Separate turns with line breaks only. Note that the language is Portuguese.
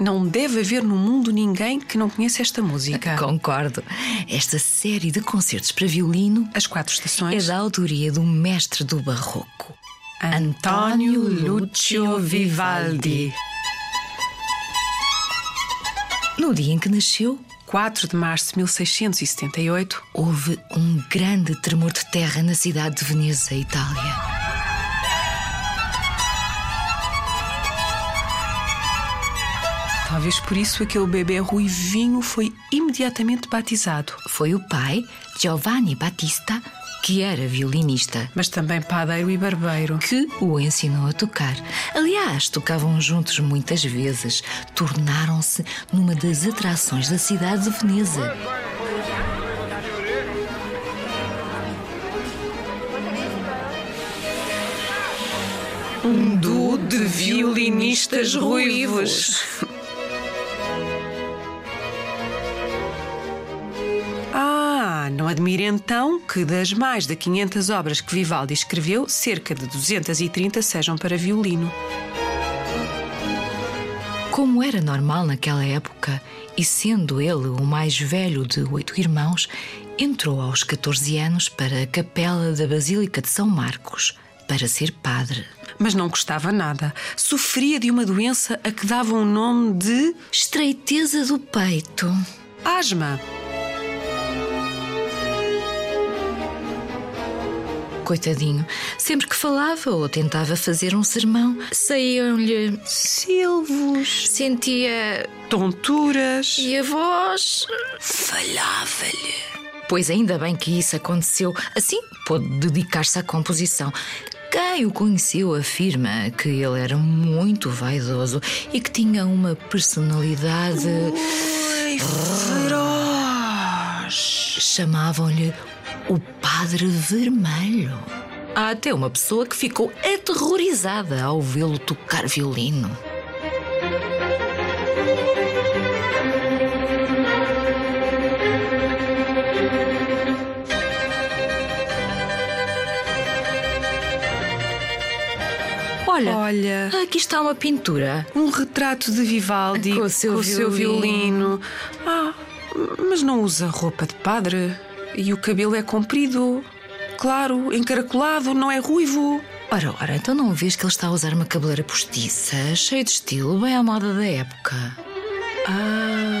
Não deve haver no mundo ninguém que não conheça esta música.
Concordo. Esta série de concertos para violino
As quatro
é
estações.
da autoria do mestre do barroco,
António Lucio Vivaldi.
No dia em que nasceu,
4 de março de 1678.
houve um grande tremor de terra na cidade de Veneza, Itália.
Talvez por isso aquele bebê ruivinho foi imediatamente batizado.
Foi o pai, Giovanni Battista, que era violinista,
Mas também padeiro e barbeiro.
que o ensinou a tocar. Aliás, tocavam juntos muitas vezes. Tornaram-se numa das atrações da cidade de Veneza.
Um duo de violinistas ruivos. Não admira então que das mais de 500 obras que Vivaldi escreveu, cerca de 230 sejam para violino.
Como era normal naquela época, e sendo ele o mais velho de oito irmãos, entrou aos 14 anos para a capela da Basílica de São Marcos para ser padre.
Mas não gostava nada. Sofria de uma doença a que dava um nome de
Estreiteza do peito.
asma.
Coitadinho, sempre que falava ou tentava fazer um sermão, saíam-lhe.
Silvos,
sentia.
tonturas.
e a voz. falhava-lhe. Pois ainda bem que isso aconteceu, assim pôde dedicar-se à composição. Quem o conheceu afirma que ele era muito vaidoso e que tinha uma personalidade.
Ui, feroz.
Chamavam-lhe o Padre Vermelho. Há até uma pessoa que ficou aterrorizada ao vê-lo tocar violino. Olha,
Olha,
aqui está uma pintura.
um retrato de Vivaldi
Com o seu
violino. Ah, mas não usa roupa de padre. E o cabelo é comprido, claro, encaracolado, não é ruivo.
Ora, ora, então não vês que ele está a usar uma cabeleira postiça, cheia de estilo, bem à moda da época.
Ah,